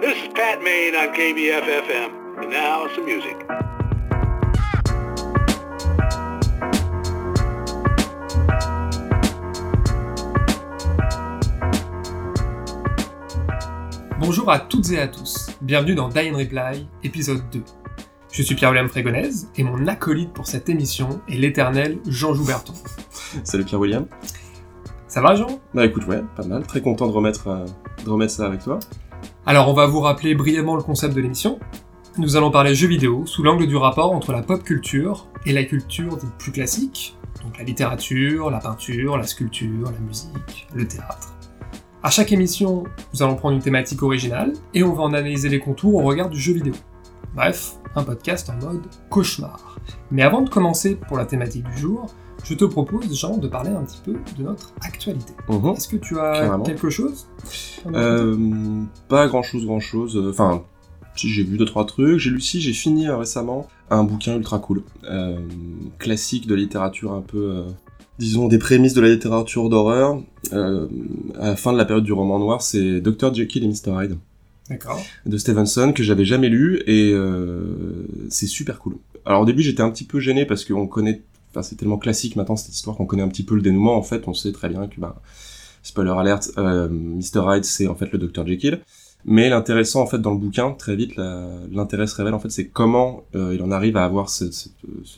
This is Pat Main on KBFFM. And now some music. Bonjour à toutes et à tous, bienvenue dans Die and Reply, épisode 2. Je suis Pierre-William Frégonèse, et mon acolyte pour cette émission est l'éternel Jean Jouberton. Salut Pierre-William. Ça va Jean? Bah écoute, ouais, pas mal. Très content de remettre, euh, de remettre ça avec toi. Alors on va vous rappeler brièvement le concept de l'émission. Nous allons parler jeux vidéo sous l'angle du rapport entre la pop culture et la culture dite plus classique, donc la littérature, la peinture, la sculpture, la musique, le théâtre. À chaque émission, nous allons prendre une thématique originale et on va en analyser les contours au regard du jeu vidéo. Bref, un podcast en mode cauchemar. Mais avant de commencer pour la thématique du jour, je te propose, Jean, de parler un petit peu de notre actualité. Mhm. Est-ce que tu as Carrément. quelque chose Euh, pas grand chose, grand chose. Euh, Enfin, j'ai vu deux trois trucs. J'ai lu si, j'ai fini euh, récemment un bouquin ultra cool, euh, classique de littérature un peu, euh, disons des prémices de la littérature d'horreur. À la fin de la période du roman noir, c'est Dr Jekyll et Mr Hyde D'accord. de Stevenson que j'avais jamais lu et euh, c'est super cool. Alors au début j'étais un petit peu gêné parce qu'on connaît, c'est tellement classique maintenant cette histoire qu'on connaît un petit peu le dénouement en fait, on sait très bien que bah spoiler alert, euh, Mr Hyde c'est en fait le Dr Jekyll. Mais l'intéressant en fait dans le bouquin très vite l'intérêt se révèle en fait c'est comment euh, il en arrive à avoir ce,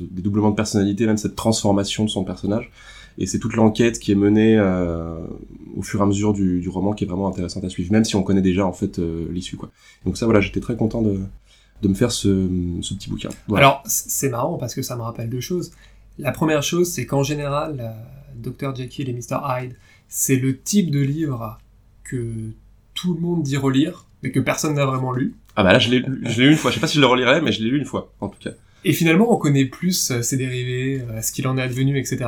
dédoublement de personnalité, même cette transformation de son personnage. Et c'est toute l'enquête qui est menée euh, au fur et à mesure du, roman qui est vraiment intéressante à suivre, même si on connaît déjà en fait euh, l'issue quoi. Donc ça voilà, j'étais très content de, de me faire ce, petit bouquin. Alors, c'est marrant parce que ça me rappelle deux choses. La première chose, c'est qu'en général, euh, Dr. Jekyll et Mr. Hyde, c'est le type de livre que tout le monde dit relire, mais que personne n'a vraiment lu. Ah bah là je l'ai lu- une fois, je sais pas si je le relirai, mais je l'ai lu une fois en tout cas. Et finalement, on connaît plus euh, ses dérivés, euh, ce qu'il en est advenu, etc.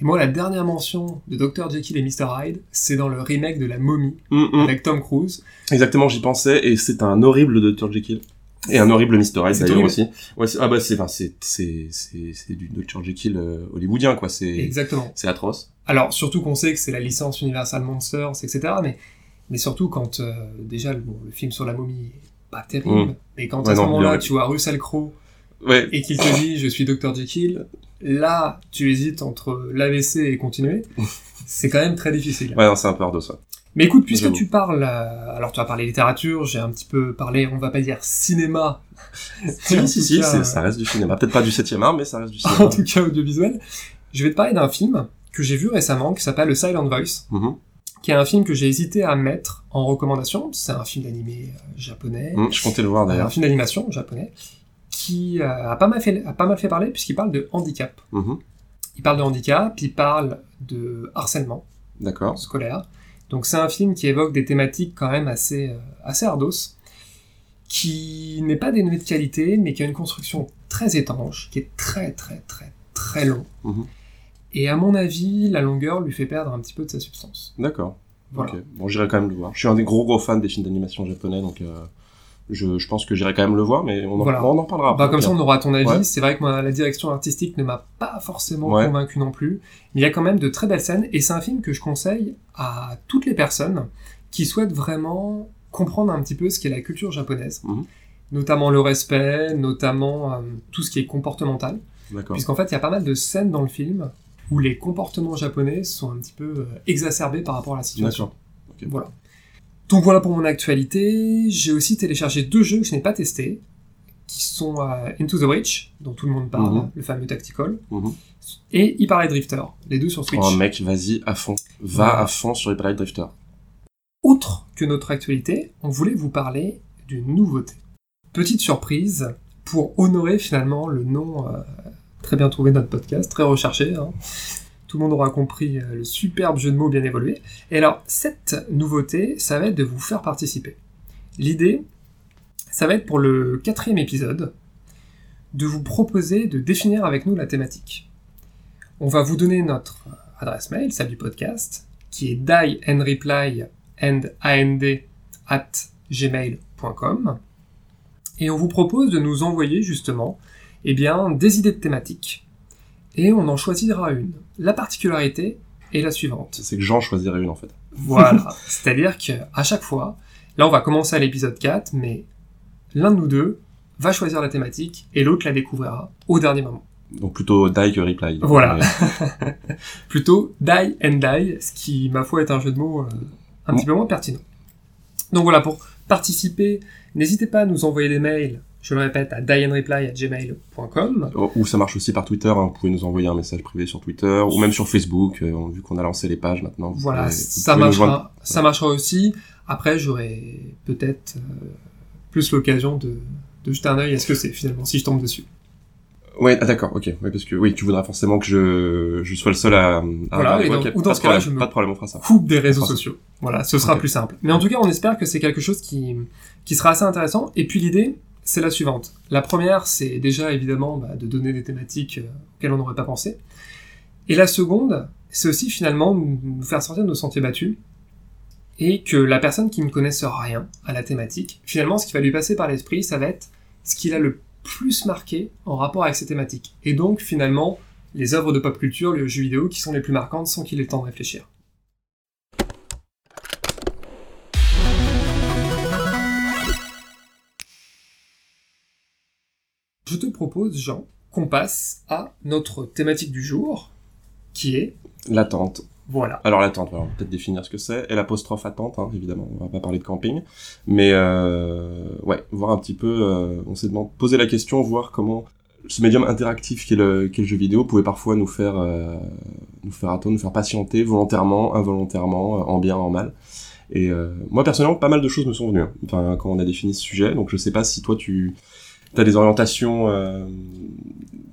Et moi, la dernière mention de Dr. Jekyll et Mr. Hyde, c'est dans le remake de La Momie, Hum, hum. avec Tom Cruise. Exactement, j'y pensais et c'est un horrible Dr Jekyll. Et un horrible Mr. Hyde d'ailleurs aussi. Ouais, ah bah c'est enfin c'est c'est c'est du Dr Jekyll euh, hollywoodien quoi, c'est Exactement. c'est atroce. Alors, surtout qu'on sait que c'est la licence Universal Monsters, etc. Mais, mais surtout quand, euh, déjà, le, bon, le film sur la momie est pas terrible, Mm. mais quand Ouais, à ce moment-là, tu vois Russell Crowe Ouais. et qu'il te dit « je suis Dr. Jekyll », là, tu hésites entre l'AVC et continuer. c'est quand même très difficile. Ouais, c'est un peu ardu ça. Mais écoute, puisque J'avoue. tu parles... euh, alors, tu as parlé littérature, j'ai un petit peu parlé, on va pas dire cinéma. Si si si, cas, c'est- ça reste du cinéma, peut-être pas du 7e art mais ça reste du cinéma. En tout cas, audiovisuel. Je vais te parler d'un film que j'ai vu récemment qui s'appelle The Silent Voice. Mhm. qui est un film que j'ai hésité à mettre en recommandation. C'est un film d'animé euh, japonais, Hum, je comptais le voir un d'ailleurs. film d'animation japonais, qui euh, a, pas mal fait, a pas mal fait parler puisqu'il parle de handicap. Mhm. Il parle de handicap, il parle de harcèlement D'accord. scolaire. Donc c'est un film qui évoque des thématiques quand même assez, euh, assez ardos, qui n'est pas dénué de qualité, mais qui a une construction très étanche, qui est très très très très long. Mhm. Et à mon avis, la longueur lui fait perdre un petit peu de sa substance. D'accord. Voilà. Bon, j'irai quand même le voir. Je suis un des gros gros fans des films d'animation japonais donc euh, je, je pense que j'irai quand même le voir mais on en, Voilà. on en parlera Bah, comme ça, on aura ton avis. Ouais. C'est vrai que moi, la direction artistique ne m'a pas forcément Ouais. convaincu non plus. Mais il y a quand même de très belles scènes. Et c'est un film que je conseille à toutes les personnes qui souhaitent vraiment comprendre un petit peu ce qu'est la culture japonaise. Mhm. Notamment le respect, notamment euh, tout ce qui est comportemental. Puisqu'en fait, il y a pas mal de scènes dans le film où les comportements japonais sont un petit peu euh, exacerbés par rapport à la situation. D'accord. Voilà. Donc voilà pour mon actualité. J'ai aussi téléchargé deux jeux que je n'ai pas testés, qui sont euh, Into the Breach, dont tout le monde parle, Mhm. le fameux tactical, Mhm. et Hyper Light Drifter, les deux sur Switch. Oh mec, vas-y à fond. Va à fond sur Hyper Light Drifter. Autre que notre actualité, on voulait vous parler d'une nouveauté. Petite surprise, pour honorer finalement le nom euh, très bien trouvé de notre podcast, très recherché. hein. Tout le monde aura compris euh, le superbe jeu de mots bien évolué. Et alors, cette nouveauté, ça va être de vous faire participer. L'idée, ça va être pour le quatrième épisode, de vous proposer de définir avec nous la thématique. On va vous donner notre adresse mail, celle du podcast, qui est die and at gmail.com. Et on vous propose de nous envoyer justement eh bien, des idées de thématiques. Et on en choisira une. La particularité est la suivante. C'est que Jean choisirait une en fait. Voilà. C'est-à-dire qu'à chaque fois, Là, on va commencer à l'épisode 4, mais l'un de nous deux va choisir la thématique et l'autre la découvrira au dernier moment. Donc plutôt die que reply. Voilà. Mais- Plutôt die and die, ce qui, ma foi, est un jeu de mots euh, un petit peu moins pertinent. Donc voilà, pour participer, n'hésitez pas à nous envoyer des mails, je le répète, à dieandreply@gmail.com. Oh, Ou ça marche aussi par Twitter, hein, vous pouvez nous envoyer un message privé sur Twitter, ou même sur Facebook, euh, vu qu'on a lancé les pages maintenant. Voilà, pouvez- ça marchera, ça marchera aussi. Après, j'aurai peut-être euh, plus l'occasion de, de jeter un œil à ce que c'est finalement, si je tombe dessus. Ouais, ah, d'accord, ok. Ouais, parce que oui, tu voudras forcément que je, je sois le seul à. à Voilà, regarder. dans- ou dans ce cas-là, je me- Pas de problème, on fera ça. coupe des réseaux sociaux. Voilà, ce sera plus simple. Mais en tout cas, on espère que c'est quelque chose qui, qui sera assez intéressant. Et puis l'idée, c'est la suivante. La première, c'est déjà évidemment bah, de donner des thématiques euh, auxquelles on n'aurait pas pensé. Et la seconde, c'est aussi finalement nous faire sortir de nos sentiers battus et que la personne qui ne connaisse rien à la thématique, finalement, ce qui va lui passer par l'esprit, ça va être ce qu'il a le plus marqué en rapport avec ces thématiques. Et donc, finalement, les œuvres de pop culture, les jeux vidéo qui sont les plus marquantes sans qu'il ait le temps de réfléchir. Je te propose, Jean, qu'on passe à notre thématique du jour, qui est, L'attente. voilà, Alors l'attente, on va peut-être définir ce que c'est. Et l'apostrophe attente, hein, évidemment, on va pas parler de camping. Mais euh, ouais, voir un petit peu, euh, on s'est demandé, poser la question, voir comment ce médium interactif qu'est le, le jeu vidéo pouvait parfois nous faire, euh, nous faire attendre, nous faire patienter volontairement, involontairement, en bien, en mal. Et moi personnellement, pas mal de choses me sont venues. hein. Enfin, quand on a défini ce sujet, donc je sais pas si toi tu as des orientations euh,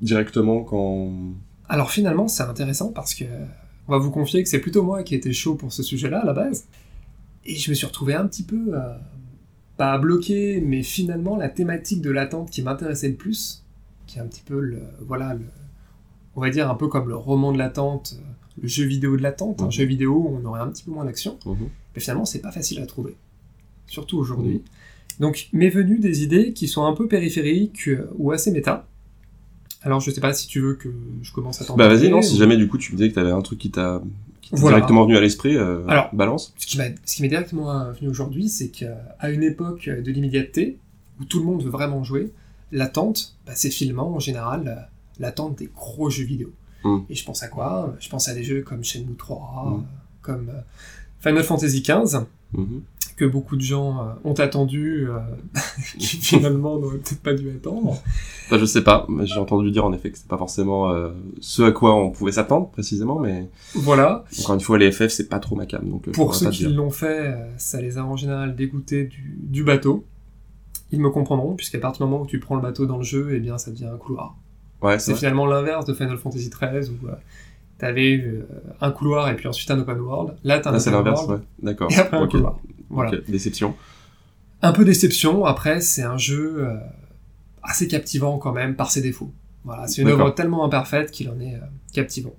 directement quand. Alors finalement, c'est intéressant parce que on va vous confier que c'est plutôt moi qui étais chaud pour ce sujet-là à la base. Et je me suis retrouvé un petit peu, euh, pas bloqué, mais finalement la thématique de l'attente qui m'intéressait le plus, qui est un petit peu le, voilà, le, on va dire un peu comme le roman de l'attente, euh, le jeu vidéo de l'attente, un Mhm. jeu vidéo où on aurait un petit peu moins d'action. Mhm. Mais finalement, c'est pas facile à trouver. Surtout aujourd'hui. Donc, m'est venu des idées qui sont un peu périphériques euh, ou assez méta. Alors, je sais pas si tu veux que je commence à t'en Bah vas-y, non, ou- si jamais du coup tu me disais que t'avais un truc qui t'a Voilà. directement venu à l'esprit, euh, Alors, balance. Ce qui m'est directement euh, venu aujourd'hui, c'est qu'à une époque de l'immédiateté, où tout le monde veut vraiment jouer, l'attente, bah, c'est finalement en général l'attente des gros jeux vidéo. Mm. Et je pense à quoi? Je pense à des jeux comme Shenmue 3, Mm. euh, comme Final Fantasy XV. Que beaucoup de gens euh, ont attendu, euh, qui finalement n'auraient peut-être pas dû attendre. Je sais pas, mais j'ai entendu dire en effet que c'est pas forcément euh, ce à quoi on pouvait s'attendre précisément, mais Voilà. encore une fois les FF c'est pas trop ma cam, donc Pour ceux pas qui l'ont fait, ça les a en général dégoûtés du, du bateau. Ils me comprendront, puisqu'à partir du moment où tu prends le bateau dans le jeu, eh bien ça devient un couloir. Ouais, C'est finalement l'inverse de Final Fantasy XIII, où euh, t'avais euh, un couloir et puis ensuite un open world. Là, t'as un Là c'est open l'inverse, world ouais. D'accord. et après un couloir. Voilà. Ok, Déception. Un peu déception, après c'est un jeu euh, assez captivant quand même par ses défauts. Voilà, c'est une œuvre tellement imparfaite qu'il en est euh, captivant.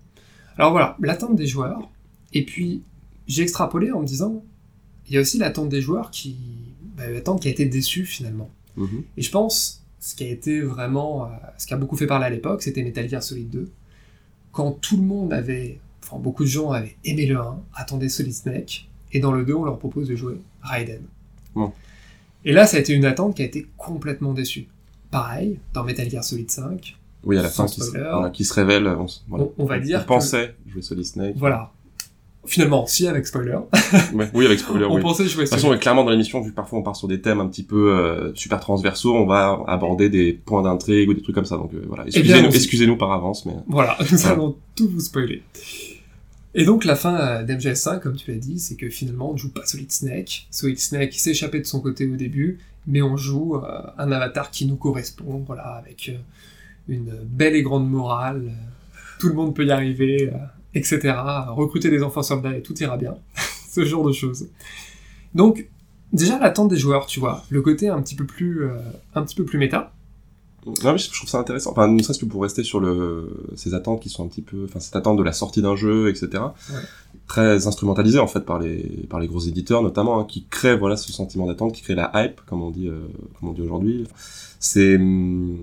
Alors voilà, l'attente des joueurs, et puis j'ai extrapolé en me disant, il y a aussi l'attente des joueurs qui... Bah, l'attente qui a été déçue finalement. Mhm. Et je pense, ce qui a été vraiment, euh, ce qui a beaucoup fait parler à l'époque, c'était Metal Gear Solid 2. Quand tout le monde avait, enfin beaucoup de gens avaient aimé le 1, attendaient Solid Snake, et dans le 2, on leur propose de jouer Raiden. Bon. Et là, ça a été une attente qui a été complètement déçue. Pareil, dans Metal Gear Solid 5, Oui, à la fin qui se, spoiler. voilà, qui se révèle, on, s- voilà. on, on va dire on que... pensait jouer Solid Snake. Voilà. Finalement, si, avec spoiler, Ouais, oui, avec spoiler, on oui. pensait jouer De toute façon, clairement dans l'émission, vu que parfois on part sur des thèmes un petit peu euh, super transversaux, on va aborder des points d'intrigue ou des trucs comme ça. Donc euh, voilà, Eh excusez-nous excusez-nous par avance, mais Voilà, nous allons tout vous spoiler. Et donc la fin euh, d'MGS5, comme tu l'as dit, c'est que finalement on ne joue pas Solid Snake. Solid Snake s'est échappé de son côté au début, mais on joue euh, un avatar qui nous correspond, voilà, avec euh, une belle et grande morale, tout le monde peut y arriver, etc. Recruter des enfants soldats et tout ira bien. Ce genre de choses. Donc, déjà l'attente des joueurs, tu vois, le côté un petit peu plus, un petit peu plus méta. Non, mais je trouve ça intéressant. Enfin, ne serait-ce que pour rester sur le, ces attentes qui sont un petit peu, enfin, cette attente de la sortie d'un jeu, etc. Ouais. Très instrumentalisée, en fait, par les, par les gros éditeurs, notamment, hein, qui créent, voilà, ce sentiment d'attente, qui créent la hype, comme on dit, euh, comme on dit aujourd'hui. C'est, hum,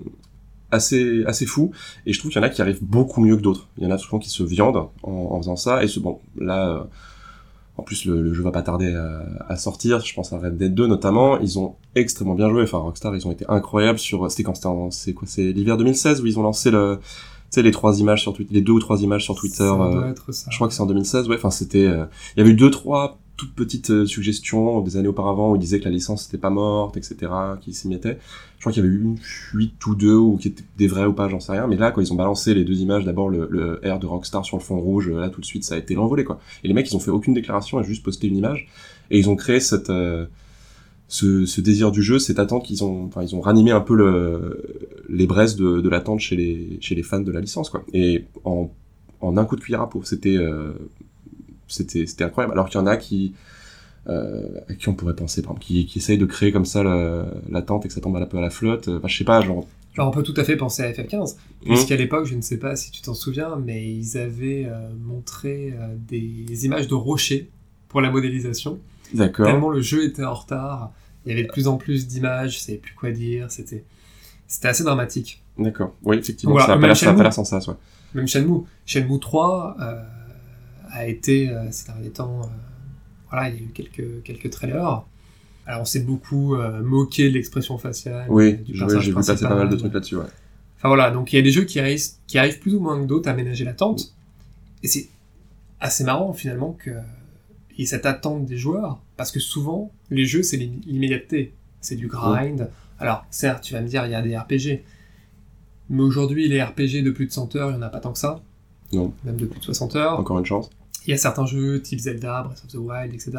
assez, assez fou. Et je trouve qu'il y en a qui arrivent beaucoup mieux que d'autres. Il y en a souvent qui se viandent en, en faisant ça. Et ce, bon, là, euh, En plus, le, le jeu va pas tarder à, à, sortir. Je pense à Red Dead 2 notamment. Ils ont extrêmement bien joué. Enfin, Rockstar, ils ont été incroyables sur. C'était quand? C'était c'est quoi? C'est l'hiver 2016 où ils ont lancé le. Tu sais les trois images sur Twitter, les deux ou trois images sur Twitter. Ça euh, doit être ça. je crois que c'est en 2016. Ouais. Enfin, c'était. euh, Il y avait eu deux trois toutes petites euh, suggestions des années auparavant où ils disaient que la licence n'était pas morte, etc. Qui s'y mettaient. Je crois qu'il y avait eu une fuite ou deux ou qui étaient des vrais ou pas, j'en sais rien. Mais là, quand ils ont balancé les deux images, d'abord le, le R de Rockstar sur le fond rouge, là tout de suite, ça a été l'envolée quoi. Et les mecs, ils ont fait aucune déclaration, ils ont juste posté une image et ils ont créé cette euh, ce, ce désir du jeu, cette attente qu'ils ont, enfin ils ont ranimé un peu le, les braises de, de l'attente chez les chez les fans de la licence quoi. Et en en un coup de cuillère à peau, c'était euh, c'était c'était incroyable. Alors qu'il y en a qui euh, à qui on pourrait penser, par exemple, qui, qui essayent de créer comme ça l'attente et que ça tombe un peu à la flotte. Enfin, je sais pas, genre. Alors on peut tout à fait penser à FF15, Mmh. puisqu'à l'époque, je ne sais pas si tu t'en souviens, mais ils avaient euh, montré euh, des images de rochers pour la modélisation. D'accord. Tellement le jeu était en retard, il y avait de plus en plus d'images, je savais plus quoi dire, c'était c'était assez dramatique. D'accord. Oui, effectivement, Voilà, ça a pas l'air- ça a Shenmue. pas l'air sans ça, ouais. Même Shenmue. Shenmue 3 euh, a été, euh, ces derniers temps, euh, voilà, il y a eu quelques, quelques trailers. Alors on s'est beaucoup euh, moqué de l'expression faciale Oui, du je- personnage j'ai vu passer pas mal de trucs là-dessus, ouais. Enfin voilà, donc il y a des jeux qui arrivent, qui arrivent plus ou moins que d'autres à ménager l'attente. Et c'est assez marrant finalement que y ait cette attente des joueurs, parce que souvent, les jeux, c'est l'im- l'immédiateté. C'est du grind. Alors, certes, tu vas me dire, il y a des RPG. Mais aujourd'hui, les RPG de plus de 100 heures, il n'y en a pas tant que ça. Non. Même de plus de 60 heures. Encore une chance. Il y a certains jeux, type Zelda, Breath of the Wild, etc.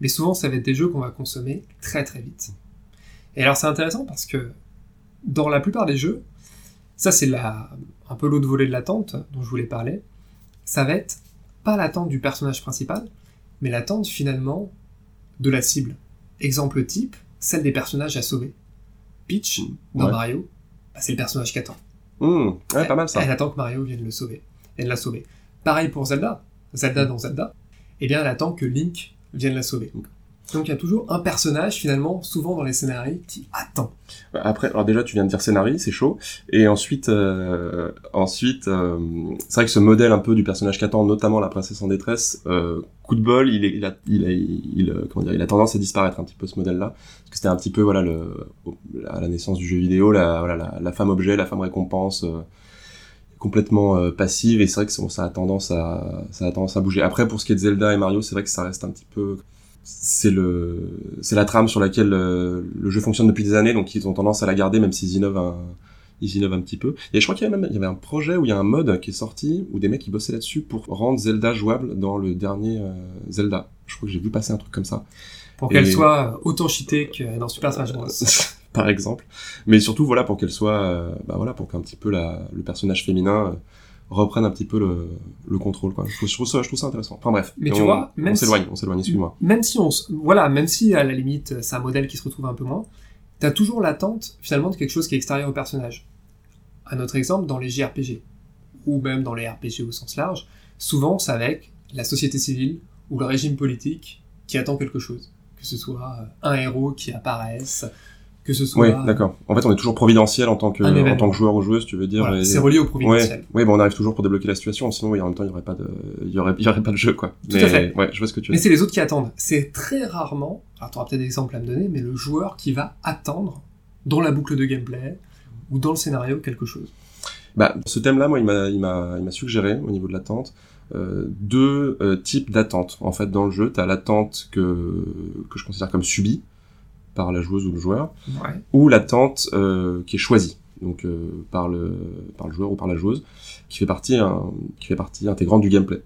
Mais souvent, ça va être des jeux qu'on va consommer très très vite. Et alors, c'est intéressant parce que dans la plupart des jeux, ça c'est la, un peu l'autre volet de l'attente dont je voulais parler, ça va être pas l'attente du personnage principal, mais l'attente finalement de la cible. Exemple type, celle des personnages à sauver. Peach, dans Ouais. Mario, bah, c'est le personnage qui attend. Hum, ouais, pas mal ça. Elle attend que Mario vienne le sauver. Vienne la sauver. Pareil pour Zelda. Zelda dans Zelda. Eh bien, elle attend que Link vienne la sauver. Donc il y a toujours un personnage, finalement, souvent dans les scénarios, qui attend. Après, alors déjà, tu viens de dire scénario, c'est chaud. Et ensuite, euh, ensuite, euh, c'est vrai que ce modèle un peu du personnage qu'attend, notamment la princesse en détresse, euh, coup de bol, il, est, il, a, il, a, il, comment dire, il a tendance à disparaître un petit peu ce modèle-là, parce que c'était un petit peu voilà le, à la naissance du jeu vidéo, la, voilà, la, la femme objet, la femme récompense. Complètement euh, passive et c'est vrai que ça a tendance à ça a tendance à bouger. Après pour ce qui est de Zelda et Mario c'est vrai que ça reste un petit peu c'est le c'est la trame sur laquelle euh, le jeu fonctionne depuis des années donc ils ont tendance à la garder même s'ils innovent un ils innovent un petit peu. Et je crois qu'il y avait même il y avait un projet où il y a un mode qui est sorti où des mecs qui bossaient là-dessus pour rendre Zelda jouable dans le dernier euh, Zelda. Je crois que j'ai vu passer un truc comme ça. Pour qu'elle soit autant cheatée que dans Super Smash Bros. par exemple. Mais surtout voilà pour qu'elle soit euh, bah voilà pour qu'un petit peu la, le personnage féminin euh, reprenne un petit peu le, le contrôle quoi. Je trouve, je trouve ça je trouve ça intéressant. Enfin bref. Mais tu on, vois, même on si- s'éloigne on s'éloigne excuse-moi. Même si on, voilà, même si à la limite c'est un modèle qui se retrouve un peu moins, t'as toujours l'attente finalement de quelque chose qui est extérieur au personnage. Un autre exemple dans les JRPG ou même dans les RPG au sens large, souvent c'est avec la société civile ou le régime politique qui attend quelque chose, que ce soit euh, un héros qui apparaisse, que ce soit oui d'accord en fait on est toujours providentiel en tant que en tant que joueur ou joueuse tu veux dire Voilà, et- c'est relié au Ouais, providentiel. ouais, bon, on arrive toujours pour débloquer la situation, sinon, oui, en même temps, il y aurait pas de, il y aurait, il y aurait pas de jeu, quoi. Tout mais, à fait. Ouais, je vois ce que tu veux Mais c'est les autres qui attendent. C'est très rarement, alors tu auras peut-être des exemples à me donner, mais le joueur qui va attendre dans la boucle de gameplay ou dans le scénario quelque chose. Bah, ce thème-là, moi, il m'a, il m'a, il m'a suggéré, au niveau de l'attente, euh, deux euh, types d'attente. En fait, dans le jeu, t'as l'attente que, que je considère comme subie par la joueuse ou le joueur, Ouais. ou l'attente euh, qui est choisie, donc euh, par le par le joueur ou par la joueuse, qui fait partie un, qui fait partie intégrante du gameplay.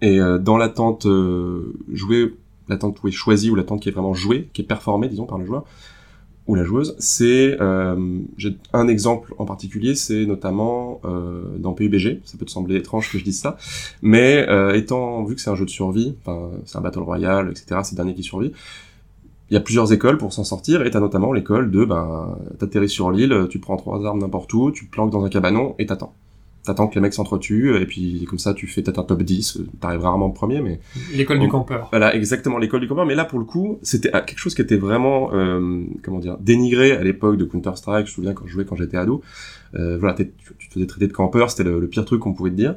Et euh, dans l'attente euh, jouée, l'attente où est choisie ou l'attente qui est vraiment jouée, qui est performée, disons, par le joueur ou la joueuse, c'est j'ai un exemple en particulier, c'est notamment dans PUBG. Ça peut te sembler étrange que je dise ça, mais étant vu que c'est un jeu de survie, c'est un battle royale, etc. C'est le dernier qui survit il y a plusieurs écoles pour s'en sortir, et t'as notamment l'école de, ben, t'atterris sur l'île, tu prends trois armes n'importe où, tu te planques dans un cabanon, et t'attends. T'attends que les mecs s'entretuent, et puis comme ça tu fais peut-être un top 10, euh, t'arrives rarement premier, mais L'école du campeur. voilà, exactement l'école du campeur. Mais là, pour le coup, c'était ah, quelque chose qui était vraiment, euh, comment dire, dénigré à l'époque de Counter-Strike. Je me souviens quand je jouais quand j'étais ado. Euh, voilà, tu te faisais traiter de campeur, c'était le, le pire truc qu'on pouvait te dire.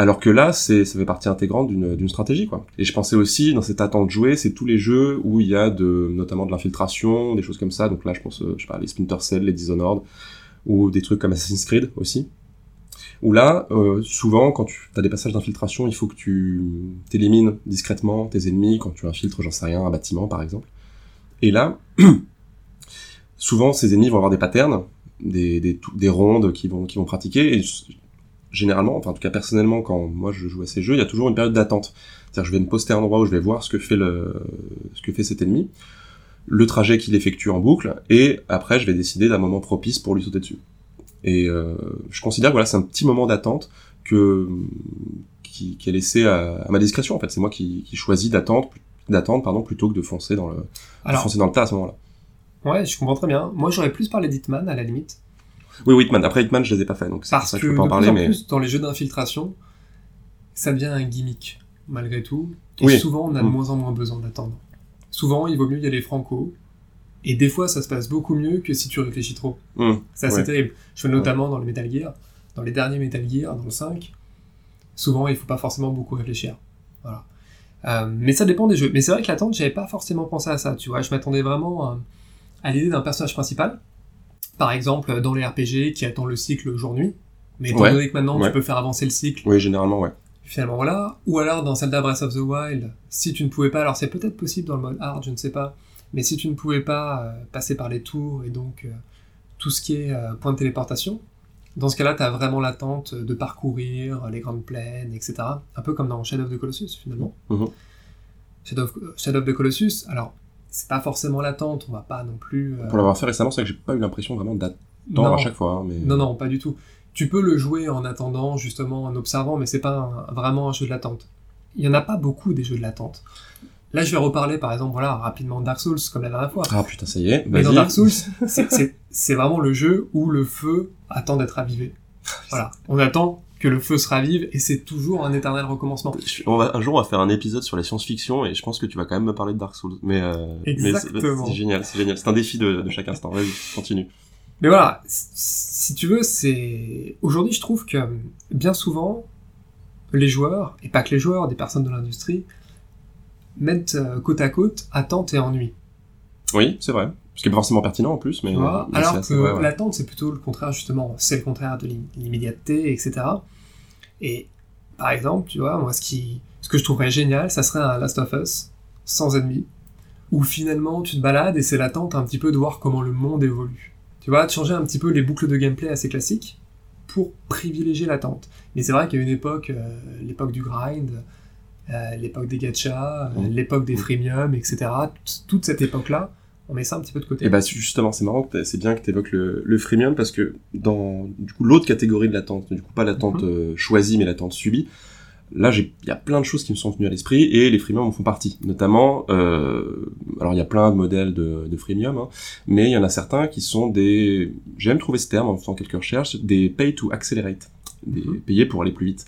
Alors que là, c'est, ça fait partie intégrante d'une, stratégie, quoi. Et je pensais aussi, dans cette attente de jouer, c'est tous les jeux où il y a de, notamment de l'infiltration, des choses comme ça. Donc là, je pense, euh, je sais pas, les Splinter Cell, les Dishonored, ou des trucs comme Assassin's Creed aussi. Où là, euh, souvent, quand tu as des passages d'infiltration, il faut que tu t'élimines discrètement tes ennemis quand tu infiltres, j'en sais rien, un bâtiment, par exemple. Et là, souvent, ces ennemis vont avoir des patterns, des, des, des rondes qui vont, qui vont pratiquer, généralement, enfin en tout cas personnellement, quand moi je joue à ces jeux, il y a toujours une période d'attente. C'est-à-dire je vais me poster à un endroit où je vais voir ce que fait le, ce que fait cet ennemi, le trajet qu'il effectue en boucle, et après je vais décider d'un moment propice pour lui sauter dessus. Et euh, je considère que voilà, c'est un petit moment d'attente que qui, qui, est laissé à, ma discrétion en fait. C'est moi qui, qui choisis d'attendre, d'attendre pardon, plutôt que de foncer dans le, Alors, foncer dans le tas à ce moment-là. Ouais, je comprends très bien. Moi, j'aurais plus parlé d'Hitman à la limite. Oui, Hitman. Après Hitman, je les ai pas fait, donc c'est ça que, je peux pas en parler. En mais plus, dans les jeux d'infiltration, ça devient un gimmick malgré tout. Et oui. souvent, on a de mmh. moins en moins besoin d'attendre. Souvent, il vaut mieux y aller franco. Et des fois, ça se passe beaucoup mieux que si tu réfléchis trop. Mmh. C'est assez ouais. terrible. Je fais notamment ouais. dans le Metal Gear, dans les derniers Metal Gear, dans le 5, souvent, il faut pas forcément beaucoup réfléchir. Voilà. Euh, mais ça dépend des jeux. Mais c'est vrai que l'attente, j'avais pas forcément pensé à ça, tu vois. Je m'attendais vraiment à, à l'idée d'un personnage principal, par exemple dans les RPG qui attend le cycle jour-nuit. Mais étant Ouais. donné que maintenant Ouais. tu peux faire avancer le cycle, oui, généralement, ouais. finalement voilà. Ou alors dans Zelda Breath of the Wild, si tu ne pouvais pas, alors c'est peut-être possible dans le mode hard, je ne sais pas, mais si tu ne pouvais pas euh, passer par les tours et donc euh, tout ce qui est euh, point de téléportation, dans ce cas-là, tu as vraiment l'attente de parcourir les grandes plaines, etc. Un peu comme dans Shadow of the Colossus finalement. Mhm. Shadow, of, Shadow of the Colossus, alors c'est pas forcément l'attente, on va pas non plus. euh, Pour l'avoir fait récemment, c'est vrai que j'ai pas eu l'impression vraiment d'attendre à chaque fois. hein, mais... non, non, pas du tout. Tu peux le jouer en attendant, justement, en observant, mais c'est pas un- vraiment un jeu de l'attente. Il y en a pas beaucoup des jeux de l'attente. Là, je vais reparler, par exemple, voilà, rapidement de Dark Souls, comme la dernière fois. Ah putain, ça y est. mais dans. Dark Souls, c'est- vraiment le jeu où le feu attend d'être ravivé. Voilà. On attend que le feu se ravive, et c'est toujours un éternel recommencement. On va, un jour, on va faire un épisode sur la science-fiction et je pense que tu vas quand même me parler de Dark Souls. Mais, euh, mais c'est- Exactement. c'est génial, c'est génial. C'est un défi de, de chaque instant. Vas-y, continue. Mais voilà, si- si tu veux, c'est... Aujourd'hui, je trouve que bien souvent, les joueurs, et pas que les joueurs, des personnes de l'industrie, mettent euh, côte à côte attente et ennui. Oui, c'est vrai. Ce qui est pas forcément pertinent en plus, mais. Vois mais Alors que ouais. l'attente, c'est plutôt le contraire, justement. C'est le contraire de l'im- l'immédiateté, etc. Et par exemple, tu vois, moi, ce, qui, ce que je trouverais génial, ça serait un Last of Us sans ennemis, où finalement tu te balades et c'est l'attente un petit peu de voir comment le monde évolue. Tu vois, de changer un petit peu les boucles de gameplay assez classiques pour privilégier l'attente. Mais c'est vrai qu'il y a une époque, euh, l'époque du grind, euh, l'époque des gachas, euh, l'époque des Mm. freemium, etc. Toute cette époque-là, on met ça un petit peu de côté. Et bah justement, c'est marrant, c'est bien que tu évoques le, le freemium parce que dans du coup l'autre catégorie de l'attente, du coup pas l'attente Mhm. euh, choisie mais l'attente subie, là j'ai il y a plein de choses qui me sont venues à l'esprit et les freemium en font partie. Notamment, euh, alors il y a plein de modèles de, de freemium, hein, mais il y en a certains qui sont des, j'ai même trouvé ce terme en faisant quelques recherches, des pay to accelerate, des Mhm. payés pour aller plus vite.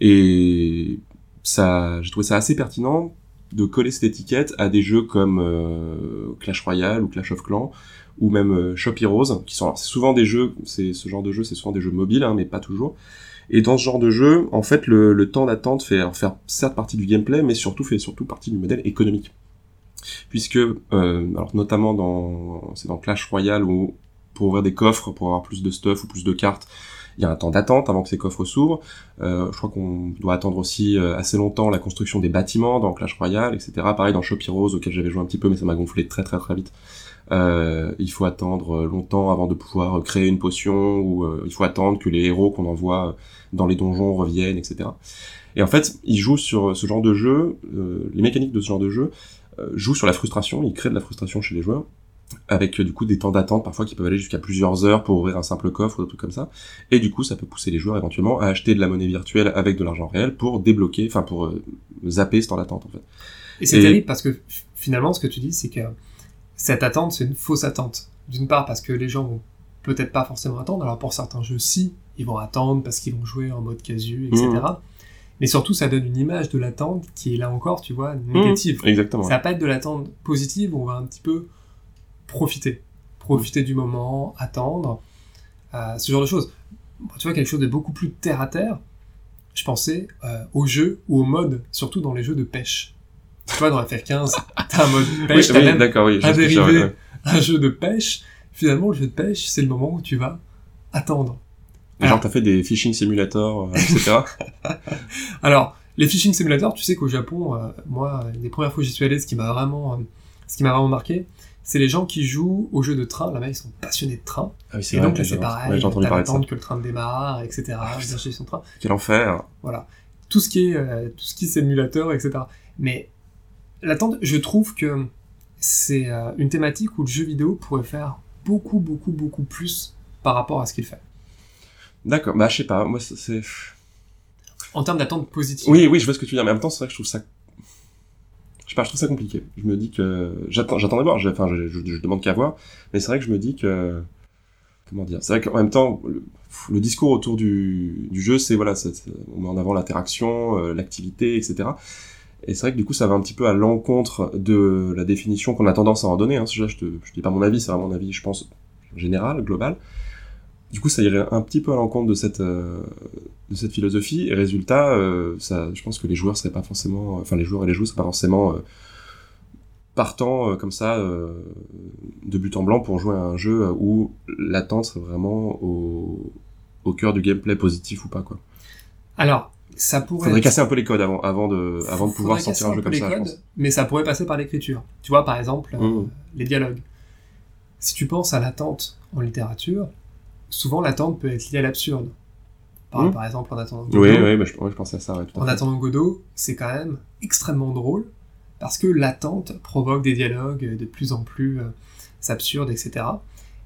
Et ça, j'ai trouvé ça assez pertinent de coller cette étiquette à des jeux comme euh, Clash Royale ou Clash of Clans ou même euh, Shop Heroes qui sont alors, souvent des jeux c'est ce genre de jeu c'est souvent des jeux mobiles hein, mais pas toujours. Et dans ce genre de jeu en fait le, le temps d'attente fait alors, faire certes partie du gameplay mais surtout fait surtout partie du modèle économique. Puisque euh, alors notamment dans c'est dans Clash Royale où pour ouvrir des coffres pour avoir plus de stuff ou plus de cartes il y a un temps d'attente avant que ces coffres s'ouvrent. Euh, je crois qu'on doit attendre aussi euh, assez longtemps la construction des bâtiments dans Clash Royale, etc. Pareil dans Shop Heroes, auquel j'avais joué un petit peu, mais ça m'a gonflé très très très vite. Euh, il faut attendre longtemps avant de pouvoir créer une potion, ou il faut attendre que les héros qu'on envoie dans les donjons reviennent, etc. Et en fait, ils jouent sur ce genre de jeu, les mécaniques de ce genre de jeu jouent sur la frustration, ils créent de la frustration chez les joueurs, avec euh, du coup des temps d'attente parfois qui peuvent aller jusqu'à plusieurs heures pour ouvrir un simple coffre ou des trucs comme ça. Et du coup, ça peut pousser les joueurs éventuellement à acheter de la monnaie virtuelle avec de l'argent réel pour débloquer, enfin pour euh, zapper ce temps d'attente en fait. Et c'est Et- terrible parce que finalement, ce que tu dis, c'est que cette attente, c'est une fausse attente. D'une part, parce que les gens vont peut-être pas forcément attendre. Alors pour certains jeux, si, ils vont attendre parce qu'ils vont jouer en mode casu, etc. Mhm. Mais surtout, ça donne une image de l'attente qui est là encore, tu vois, négative. Exactement. Ça va pas être de l'attente positive, on va un petit peu profiter. Profiter du moment, attendre, euh, ce genre de choses. Tu vois, quelque chose de beaucoup plus terre à terre. je pensais euh, aux jeux ou aux modes, surtout dans les jeux de pêche. Tu vois, dans FF15, t'as un mode pêche, oui, t'as oui, même d'accord, oui. je un dérivé, ouais. un jeu de pêche. Finalement, le jeu de pêche, c'est le moment où tu vas attendre. Genre, t'as fait des fishing simulators, euh, etc. Alors, les fishing simulators, tu sais qu'au Japon, euh, moi, des premières fois que j'y suis allé, ce qui m'a vraiment, euh, ce qui m'a vraiment marqué, c'est les gens qui jouent aux jeux de train. Là-bas, ils sont passionnés de train. Ah oui, c'est Et donc là, c'est pareil. ouais, j'ai entendu t'as parler de ça. l'attente que le train démarre, etc. chercher son train. Quel enfer. Voilà. Tout ce qui est, euh, tout ce qui est simulateur, etc. Mais l'attente, je trouve que c'est euh, une thématique où le jeu vidéo pourrait faire beaucoup, beaucoup, beaucoup plus par rapport à ce qu'il fait. D'accord, bah je sais pas, moi c'est- c'est... En termes d'attente positive. Oui, oui, je vois ce que tu veux dire, mais en même temps c'est vrai que je trouve ça... Je sais pas, je trouve ça compliqué. Je me dis que... J'attends, j'attends d'abord, enfin je, demande qu'à voir, mais c'est vrai que je me dis que... Comment dire? C'est vrai qu'en même temps, le, discours autour du, jeu, c'est voilà, on met en avant l'interaction, euh, l'activité, etc. Et c'est vrai que du coup, ça va un petit peu à l'encontre de la définition qu'on a tendance à en donner. Hein. Je, je, te, je dis pas mon avis, c'est vraiment mon avis, je pense, général, global. Du coup, ça irait un petit peu à l'encontre de cette euh, de cette philosophie. Et résultat, euh, ça, je pense que les joueurs seraient pas forcément, enfin les joueurs et les joueuses seraient pas forcément euh, partants euh, comme ça de but en blanc pour jouer à un jeu où l'attente serait vraiment au au cœur du gameplay positif ou pas quoi. Alors, ça pourrait. Faudrait casser un peu les codes avant avant de avant de pouvoir sortir un jeu comme ça. je codes, pense. mais ça pourrait passer par l'écriture. Tu vois, par exemple, euh, Mhm. les dialogues. Si tu penses à l'attente en littérature, souvent l'attente peut être liée à l'absurde. Par, par exemple, en attendant Oui, Godot. oui, bah, je, je pensais à ça. Ouais, tout à En fait. attendant Godot, c'est quand même extrêmement drôle parce que l'attente provoque des dialogues de plus en plus euh, absurdes, etc.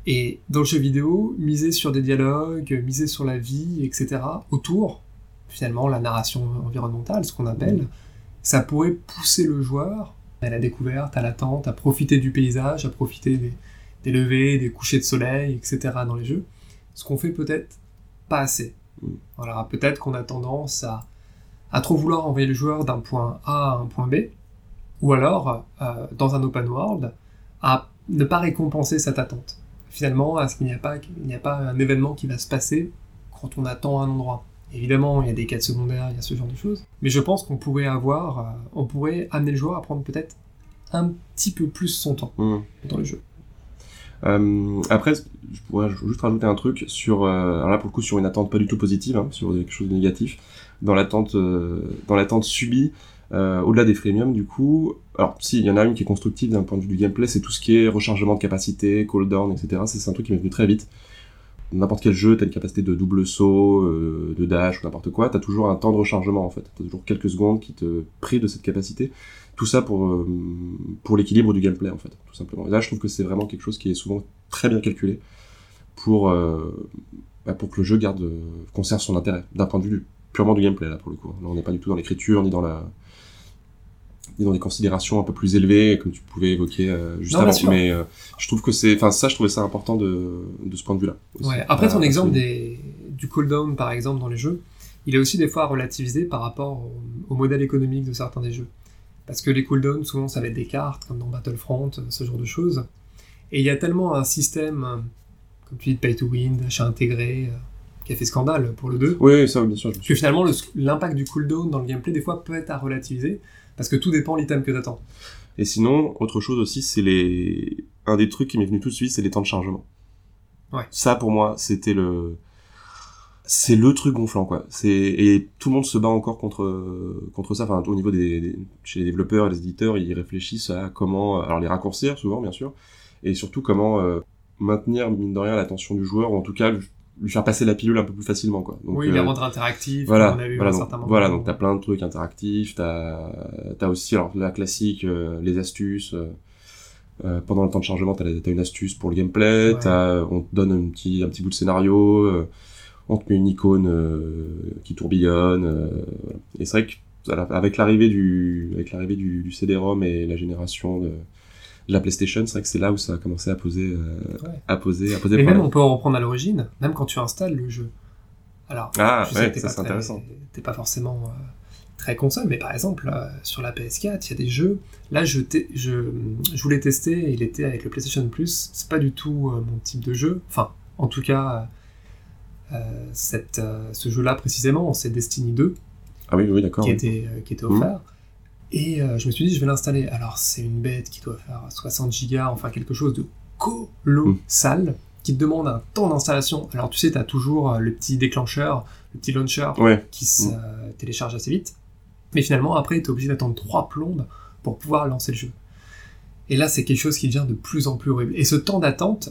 Et dans le jeu vidéo, miser sur des dialogues, miser sur la vie, etc. autour, finalement, la narration environnementale, ce qu'on appelle, ça pourrait pousser le joueur à la découverte, à l'attente, à profiter du paysage, à profiter des, des levées, des couchers de soleil, etc. dans les jeux. Ce qu'on fait peut-être pas assez. Mm. Voilà, peut-être qu'on a tendance à, à trop vouloir envoyer le joueur d'un point A à un point B, ou alors, euh, dans un open world, à ne pas récompenser cette attente. Finalement, à ce qu'il n'y a pas, il n'y a pas un événement qui va se passer quand on attend un endroit. Évidemment, il y a des quêtes secondaires, il y a ce genre de choses. Mais je pense qu'on pourrait avoir, euh, on pourrait amener le joueur à prendre peut-être un petit peu plus son temps Mhm. dans le jeu. Euh, après, je pourrais juste rajouter un truc sur, euh, alors là pour le coup sur une attente pas du tout positive, hein, sur quelque chose de négatif, dans l'attente, euh, dans l'attente subie, euh, au-delà des freemiums du coup. Alors si, il y en a une qui est constructive d'un point de vue du gameplay, c'est tout ce qui est rechargement de capacité, cooldown, etc. C'est un truc qui m'est venu très vite. N'importe quel jeu, t'as une capacité de double saut, euh, de dash ou n'importe quoi, t'as toujours un temps de rechargement en fait. T'as toujours quelques secondes qui te privent de cette capacité. Tout ça pour euh, pour l'équilibre du gameplay en fait, tout simplement. Et là, je trouve que c'est vraiment quelque chose qui est souvent très bien calculé pour euh, bah, que le jeu garde conserve son intérêt d'un point de vue purement du gameplay là pour le coup. Là, on n'est pas du tout dans l'écriture ni dans la dans des considérations un peu plus élevées comme tu pouvais évoquer euh, juste Non, avant. Mais euh, je trouve que c'est, enfin ça, je trouvais ça important de de ce point de vue-là. Ouais. Après, ton exemple des, du cooldown, par exemple, dans les jeux, il est aussi des fois relativisé par rapport au, au modèle économique de certains des jeux. Parce que les cooldowns, souvent, ça va être des cartes, comme dans Battlefront, euh, ce genre de choses. Et il y a tellement un système, comme tu dis, de pay to win, d'achat intégré, euh, qui a fait scandale pour le 2, Oui, ça, bien sûr. je que finalement, le- l'impact du cooldown dans le gameplay, des fois, peut être à relativiser, parce que tout dépend l'item que t'attends. Et sinon, autre chose aussi, c'est les... Un des trucs qui m'est venu tout de suite, c'est les temps de chargement. Ouais. Ça, pour moi, c'était le... C'est le truc gonflant, quoi. C'est... Et tout le monde se bat encore contre, contre ça. Enfin, au niveau des... des- Chez les développeurs et les éditeurs, ils réfléchissent à comment... Alors, les raccourcir, souvent, bien sûr. Et surtout, comment euh, maintenir, mine de rien, l'attention du joueur, ou en tout cas, lui- faire passer la pilule un peu plus facilement, quoi. Donc, oui, euh, rendre interactifs, voilà, on a vu à voilà, donc, voilà, donc t'as plein de trucs interactifs, t'as as aussi alors la classique, euh, les astuces. euh, euh, pendant le temps de chargement, t'as la- t'as une astuce pour le gameplay, Ouais. t'as, on te donne un petit un petit bout de scénario, on te met une icône qui tourbillonne. et c'est vrai que avec l'arrivée du avec l'arrivée du, du CD-ROM et la génération de la PlayStation, c'est vrai que c'est là où ça a commencé à poser euh, Ouais. à poser à poser Mais même, on peut en reprendre à l'origine, même quand tu installes le jeu. Alors, Ah, je sais ouais, que t'es ça, pas. T'es pas forcément euh, très console, mais par exemple, euh, sur la PS4, il y a des jeux. Là, je, je, je voulais tester, il était avec le PlayStation Plus. C'est pas du tout euh, mon type de jeu. Enfin, en tout cas, euh, cette, ce jeu-là précisément, c'est Destiny 2, Ah oui, oui, d'accord. qui oui. était, qui était Mhm. offert. Et euh, je me suis dit, je vais l'installer. Alors, c'est une bête qui doit faire 60 gigas, enfin quelque chose de colossal, qui te demande un temps d'installation. Alors, tu sais, tu as toujours euh, le petit déclencheur, le petit launcher Ouais, qui se euh, télécharge assez vite. Mais finalement, après, tu es obligé d'attendre trois plombes pour pouvoir lancer le jeu. Et là, c'est quelque chose qui devient de plus en plus horrible. Et ce temps d'attente,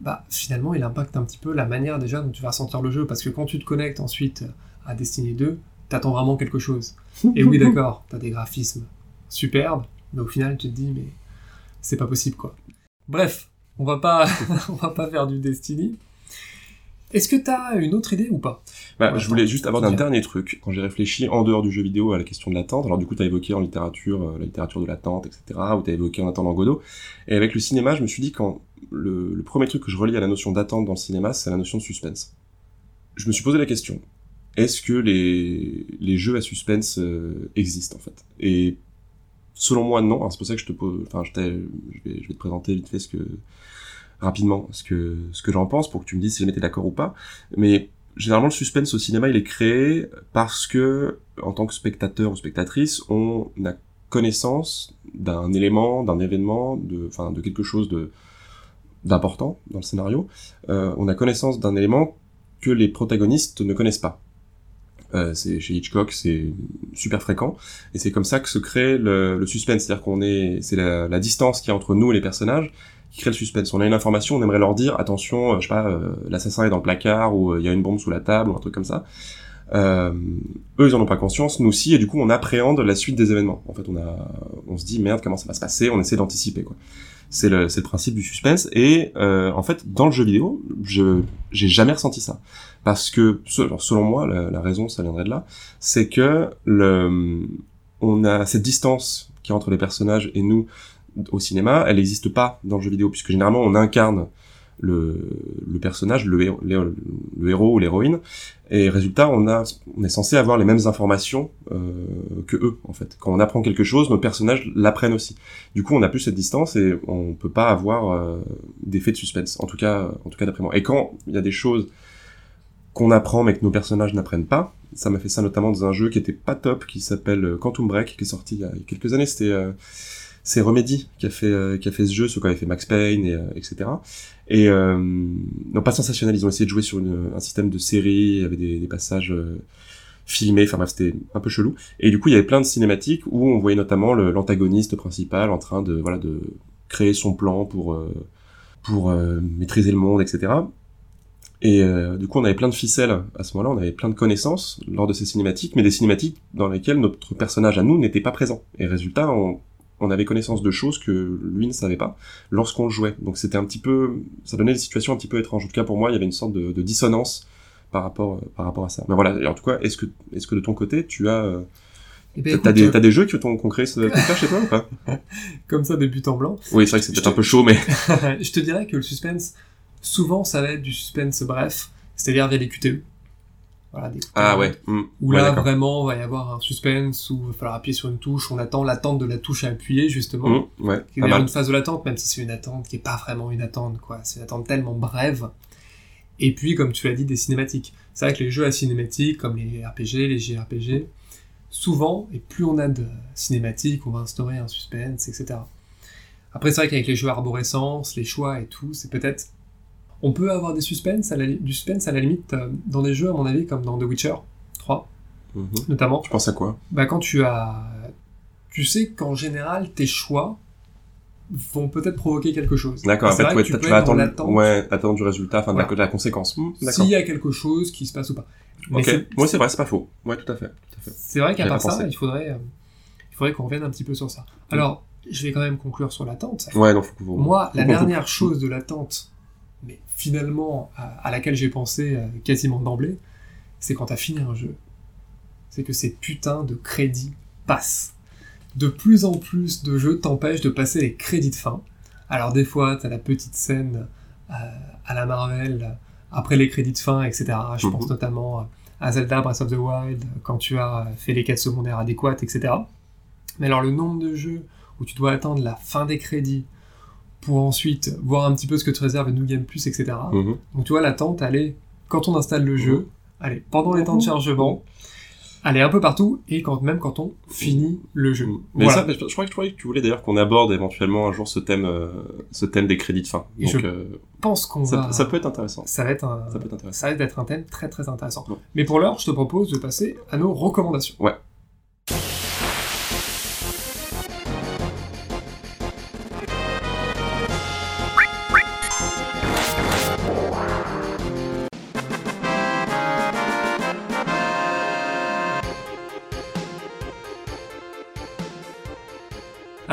bah, finalement, il impacte un petit peu la manière déjà dont tu vas ressentir le jeu. Parce que quand tu te connectes ensuite à Destiny 2, t'attends vraiment quelque chose. Et oui, d'accord, t'as des graphismes superbes, mais au final, tu te dis, mais c'est pas possible, quoi. Bref, on va pas, on va pas faire du Destiny. Est-ce que t'as une autre idée ou pas? Bah, Ouais, je voulais juste aborder un dernier truc. Quand j'ai réfléchi en dehors du jeu vidéo à la question de l'attente, alors du coup, tu as évoqué en littérature euh, la littérature de l'attente, etc., ou tu as évoqué en attendant Godot. Et avec le cinéma, je me suis dit quand le, le premier truc que je relie à la notion d'attente dans le cinéma, c'est la notion de suspense. Je me suis posé la question est-ce que les, les jeux à suspense euh, existent en fait? Et selon moi, non. C'est pour ça que je te pose, enfin, je vais te présenter vite fait ce que rapidement ce que ce que j'en pense pour que tu me dises si jamais t'es d'accord ou pas. Mais généralement, le suspense au cinéma, il est créé parce que, en tant que spectateur ou spectatrice, on a connaissance d'un élément, d'un événement, de, enfin, de quelque chose de d'important dans le scénario. Euh, on a connaissance d'un élément que les protagonistes ne connaissent pas. Euh, c'est chez Hitchcock, c'est super fréquent, et c'est comme ça que se crée le, le suspense, c'est-à-dire qu'on est, c'est la, la distance qui est entre nous et les personnages qui crée le suspense. On a une information, on aimerait leur dire attention, euh, je sais pas, euh, l'assassin est dans le placard ou il y a une bombe sous la table ou un truc comme ça. Euh, eux, ils en ont pas conscience, nous aussi, et du coup, on appréhende la suite des événements. En fait, on a, on se dit merde, comment ça va se passer? On essaie d'anticiper, quoi. C'est le, c'est le principe du suspense. Et euh, en fait, dans le jeu vidéo, je, j'ai jamais ressenti ça, parce que, selon moi, la, raison, ça viendrait de là, c'est que le, on a cette distance qui est entre les personnages et nous au cinéma, elle n'existe pas dans le jeu vidéo, puisque généralement on incarne le, le personnage, le, le, héros ou l'héroïne, et résultat, on, a, on est censé avoir les mêmes informations euh, que eux, en fait. Quand on apprend quelque chose, nos personnages l'apprennent aussi. Du coup, on a plus cette distance et on peut pas avoir euh, d'effet de suspense, en tout cas, en tout cas d'après moi. Et quand il y a des choses qu'on apprend mais que nos personnages n'apprennent pas, ça m'a fait ça notamment dans un jeu qui était pas top, qui s'appelle Quantum Break, qui est sorti il y a quelques années, c'était... euh, c'est Remedy qui a fait euh, qui a fait ce jeu, ce qu'on avait fait Max Payne et euh, etc. Et euh, non pas sensationnel, ils ont essayé de jouer sur une- un système de série, il y avait des, des passages euh, filmés, enfin bref c'était un peu chelou. Et du coup il y avait plein de cinématiques où on voyait notamment l'antagoniste principal en train de voilà de créer son plan pour euh, pour euh, maîtriser le monde, etc. Et euh, du coup, on avait plein de ficelles à ce moment-là, on avait plein de connaissances lors de ces cinématiques, mais des cinématiques dans lesquelles notre personnage à nous n'était pas présent. Et résultat, on, on avait connaissance de choses que lui ne savait pas lorsqu'on jouait. Donc c'était un petit peu, ça donnait des situations un petit peu étranges. En tout cas, pour moi, il y avait une sorte de, de dissonance par rapport euh, par rapport à ça. Mais voilà. Et en tout cas, est-ce que est-ce que de ton côté, tu as euh, Eh ben, t'as des euh, des jeux qui t'ont qu'on crée ce truc-là chez toi ou pas? Comme ça, de but en blanc. Oui, c'est vrai que c'est peut-être te- un peu chaud, mais je te dirais que le suspense, souvent, ça va être du suspense bref, c'est-à-dire via les QTE. Voilà, des ah ouais. hmm. Où là, vraiment, va y avoir un suspense, où il va falloir appuyer sur une touche, on attend l'attente de la touche à appuyer, justement. Hmm, ouais, Il y a une phase de l'attente, même si c'est une attente qui est pas vraiment une attente, quoi. C'est une attente tellement brève. Et puis, comme tu l'as dit, des cinématiques. C'est vrai que les jeux à cinématiques, comme les RPG, les JRPG, souvent, et plus on a de cinématiques, on va instaurer un suspense, etc. Après, c'est vrai qu'avec les jeux arborescence, les choix et tout, c'est peut-être... On peut avoir des suspens, à la li- du suspense à la limite euh, dans des jeux, à mon avis, comme dans The Witcher 3, Mhm. notamment. Tu penses à quoi? Bah, quand tu as. Tu sais qu'en général, tes choix vont peut-être provoquer quelque chose. D'accord. En fait, ouais, que tu tu vas attendre, ouais, attendre du résultat, enfin de la- Voilà. de la, conséquence. Hmm, D'accord. S'il y a quelque chose qui se passe ou pas. Mais Ok. Moi, c'est vrai, c'est pas faux. Ouais, tout à fait. Fait. C'est vrai qu'à part ça, il faudrait, euh, il faudrait qu'on revienne un petit peu sur ça. Alors, je vais quand même conclure sur l'attente. Ouais, non, faut que vous. Moi, faut la dernière chose de l'attente, finalement à, à laquelle j'ai pensé euh, quasiment d'emblée, c'est quand t'as fini un jeu. C'est que ces putains de crédits passent. De plus en plus de jeux t'empêchent de passer les crédits de fin. Alors des fois, t'as la petite scène euh, à la Marvel après les crédits de fin, etc. Je Mhm. pense notamment à Zelda Breath of the Wild quand tu as fait les quêtes secondaires adéquates, etc. Mais alors le nombre de jeux où tu dois attendre la fin des crédits pour ensuite voir un petit peu ce que te réserve New Game Plus, etc. Mhm. Donc tu vois, l'attente, elle est quand on installe le jeu, allez, pendant les temps de chargement, allez un peu partout, et quand même quand on finit le jeu. Mais Voilà. ça, mais je, crois que je croyais que tu voulais d'ailleurs qu'on aborde éventuellement un jour ce thème, euh, ce thème des crédits de fin. Et Donc je euh, pense qu'on ça, va... ça peut être intéressant. ça va être un... Ça peut être intéressant. Ça risque d'être un thème très très intéressant. Ouais. Mais pour l'heure, je te propose de passer à nos recommandations. Ouais.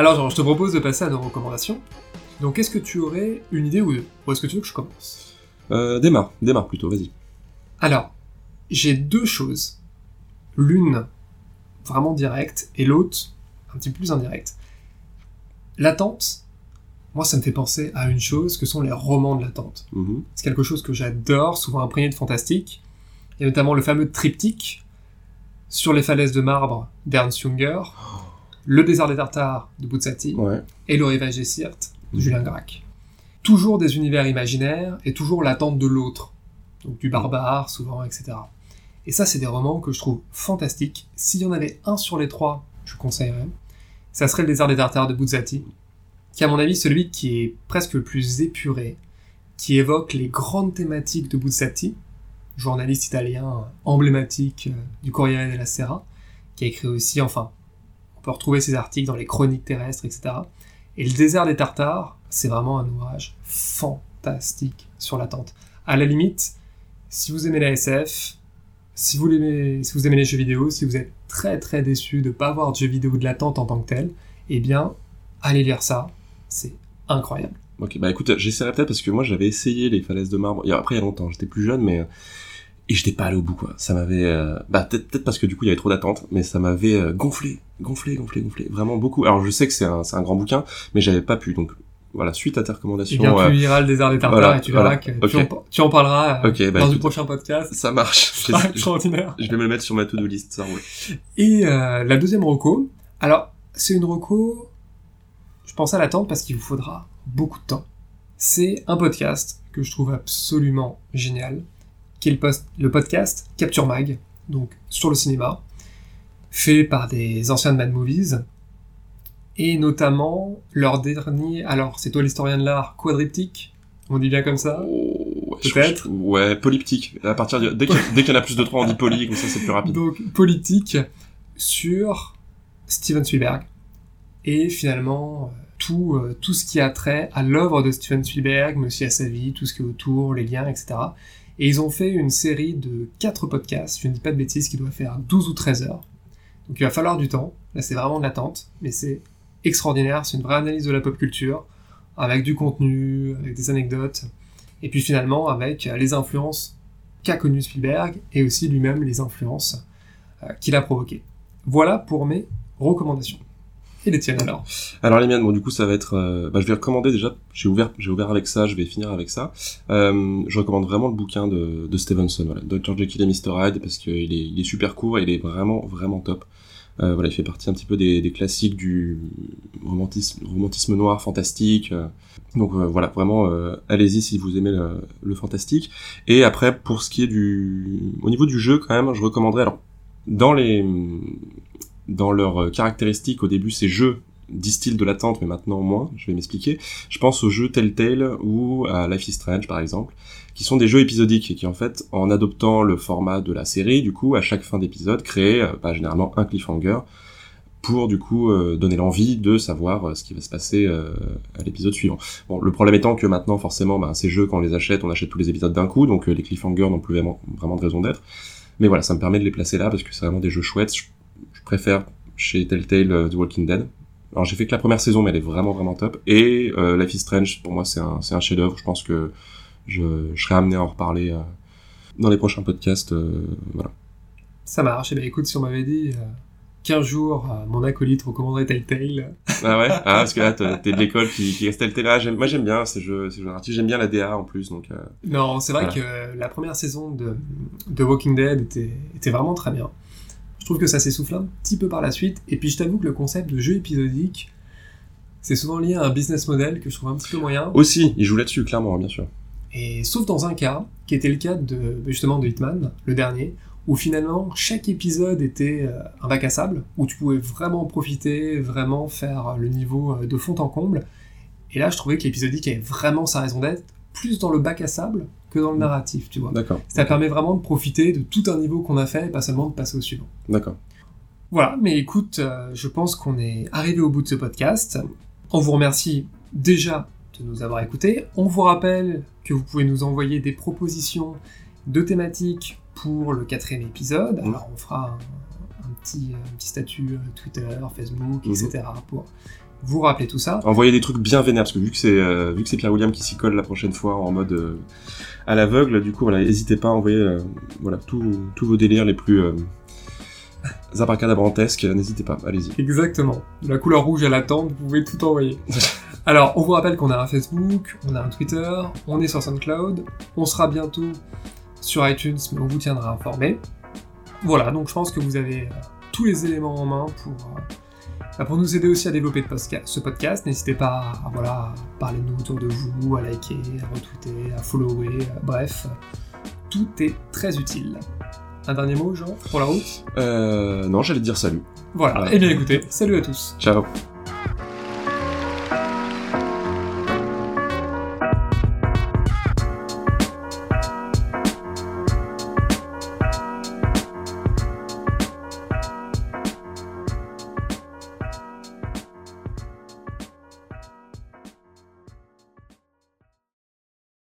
Alors, genre, je te propose de passer à nos recommandations. Donc, est-ce que tu aurais une idée ou deux? Ou est-ce que tu veux que je commence? Euh, démarre, démarre plutôt, vas-y. Alors, j'ai deux choses. L'une vraiment directe et l'autre un petit peu plus indirecte. L'attente, moi ça me fait penser à une chose que sont les romans de l'attente. Mhm. C'est quelque chose que j'adore, souvent imprégné de fantastique. Et notamment le fameux triptyque sur les falaises de marbre d'Ernst Junger, le désert des Tartares de Buzzati Ouais. et le rivage des Sirtes de Julien Gracq. Toujours des univers imaginaires et toujours l'attente de l'autre, donc du barbare souvent, etc. Et ça, c'est des romans que je trouve fantastiques. S'il y en avait un sur les trois, je conseillerais. Ça serait le désert des Tartares de Buzzati, qui est à mon avis celui qui est presque le plus épuré, qui évoque les grandes thématiques de Buzzati, journaliste italien emblématique euh, du Corriere della Sera, qui a écrit aussi, enfin, retrouver ses articles dans les chroniques terrestres, etc. Et le désert des Tartares, c'est vraiment un ouvrage fantastique sur l'attente. À la limite, si vous aimez la SF, si vous, aimez, si vous aimez les jeux vidéo, si vous êtes très très déçu de ne pas avoir de jeux vidéo de l'attente en tant que tel, eh bien, allez lire ça, c'est incroyable. Ok, bah écoute, j'essaierai peut-être parce que moi j'avais essayé les falaises de marbre. Après il y a longtemps, j'étais plus jeune, mais et j'étais pas allé au bout quoi. Ça m'avait, euh, bah peut-être peut-être parce que du coup il y avait trop d'attentes, mais ça m'avait euh, gonflé, gonflé, gonflé, gonflé, vraiment beaucoup. Alors je sais que c'est un, c'est un grand bouquin, mais j'avais pas pu. Donc voilà, suite à tes Eh recommandations, bien, euh, tu liras le désert des Tartares voilà, et tu verras voilà, que tu, en, tu en parleras euh, Ok, bah, dans le prochain podcast. ça marche. Je, extraordinaire. je vais me le mettre sur ma to-do list, ça roule. Et euh, la deuxième reco, alors c'est une reco, je pense à l'attendre parce qu'il vous faudra beaucoup de temps. C'est un podcast que je trouve absolument génial, qui est le, post- le podcast Capture Mag, donc sur le cinéma, fait par des anciens de Mad Movies, et notamment leur dernier, alors c'est toi l'historien de l'art, Quadriptyque, on dit bien comme ça? Oh, Peut-être? Ouais, polyptyque. À partir de, dès qu'il y, en a plus de trois, on dit poly, comme ça c'est plus rapide. donc politique sur Steven Spielberg et finalement tout, euh, tout ce qui a trait à l'œuvre de Steven Spielberg, mais aussi à sa vie, tout ce qui est autour, les liens, etc. Et ils ont fait une série de quatre podcasts, je ne dis pas de bêtises, qui doit faire 12 ou 13 heures. Donc il va falloir du temps, là c'est vraiment de l'attente, mais c'est extraordinaire, c'est une vraie analyse de la pop culture, avec du contenu, avec des anecdotes, et puis finalement avec euh, les influences qu'a connu Spielberg, et aussi lui-même les influences euh, qu'il a provoquées. Voilà pour mes recommandations. Les alors Alors les miennes, bon du coup ça va être, euh, bah, je vais recommander déjà. J'ai ouvert, j'ai ouvert avec ça, je vais finir avec ça. Euh, je recommande vraiment le bouquin de, de Stevenson, voilà, Dr Jekyll et Mr Hyde, parce qu'il est, il est super court, et il est vraiment vraiment top. Euh, voilà, il fait partie un petit peu des, classiques du romantisme, romantisme noir, fantastique. donc voilà, vraiment, allez-y si vous aimez le, le fantastique. Et après, pour ce qui est du, au niveau du jeu, quand même, je recommanderais alors dans les, dans leurs caractéristiques au début, ces jeux distillent de l'attente, mais maintenant moins. Je vais m'expliquer. Je pense aux jeux Telltale ou à Life is Strange, par exemple, qui sont des jeux épisodiques et qui, en fait, en adoptant le format de la série, du coup, à chaque fin d'épisode, créent euh, bah, généralement un cliffhanger pour du coup euh, donner l'envie de savoir euh, ce qui va se passer euh, à l'épisode suivant. Bon, le problème étant que maintenant, forcément, bah, ces jeux, quand on les achète, on achète tous les épisodes d'un coup, donc euh, les cliffhangers n'ont plus vraiment, vraiment de raison d'être. Mais voilà, ça me permet de les placer là parce que c'est vraiment des jeux chouettes. Préfère chez Telltale euh, The Walking Dead. Alors j'ai fait que la première saison, mais elle est vraiment vraiment top. Et euh, Life is Strange, pour moi, c'est un, un chef-d'œuvre. Je pense que je, je serai amené à en reparler euh, dans les prochains podcasts. euh, voilà. Ça marche. Eh bien, écoute, si on m'avait dit qu'un jour mon acolyte recommanderait Telltale, Ah ouais? Ah, parce que là, t'es de l'école qui, qui reste Telltale. Ah, moi, j'aime bien ces jeux, ces jeux. J'aime bien la DA en plus, donc... non, c'est vrai Voilà. que la première saison de, de Walking Dead était, était vraiment très bien. Je trouve que ça s'essouffle un petit peu par la suite. Et puis, je t'avoue que le concept de jeu épisodique, c'est souvent lié à un business model que je trouve un petit peu moyen. Aussi, il joue là-dessus, clairement, bien sûr. Et sauf dans un cas, qui était le cas de justement de Hitman, le dernier, où finalement chaque épisode était euh, un bac à sable, où tu pouvais vraiment profiter, vraiment faire le niveau euh, de fond en comble. Et là, je trouvais que l'épisodique avait vraiment sa raison d'être, plus dans le bac à sable que dans le narratif, tu vois. D'accord. Ça permet vraiment de profiter de tout un niveau qu'on a fait, et pas seulement de passer au suivant. D'accord. Voilà, mais écoute, euh, je pense qu'on est arrivé au bout de ce podcast. On vous remercie déjà de nous avoir écoutés. On vous rappelle que vous pouvez nous envoyer des propositions de thématiques pour le quatrième épisode. Mhm. Alors on fera un, un petit, un petit statut euh, Twitter, Facebook, Mhm. etc. pour vous rappeler tout ça. Envoyez des trucs bien vénères, parce que vu que c'est euh, vu que c'est Pierre William qui s'y colle la prochaine fois en mode euh, à l'aveugle, du coup voilà, n'hésitez pas à envoyer euh, voilà tous vos délires les plus abracadabrantesques, n'hésitez pas, allez-y. Exactement. De la couleur rouge à l'attente, vous pouvez tout envoyer. Alors, on vous rappelle qu'on a un Facebook, on a un Twitter, on est sur SoundCloud, on sera bientôt sur iTunes, mais on vous tiendra informé. Voilà, donc je pense que vous avez tous les éléments en main pour, pour nous aider aussi à développer ce podcast. N'hésitez pas à, voilà, à parler de nous autour de vous, à liker, à retweeter, à follower, euh, bref, tout est très utile. Un dernier mot, Jean, pour la route? Euh, non, j'allais dire salut. Voilà, Voilà. et bien écoutez, salut à tous Ciao.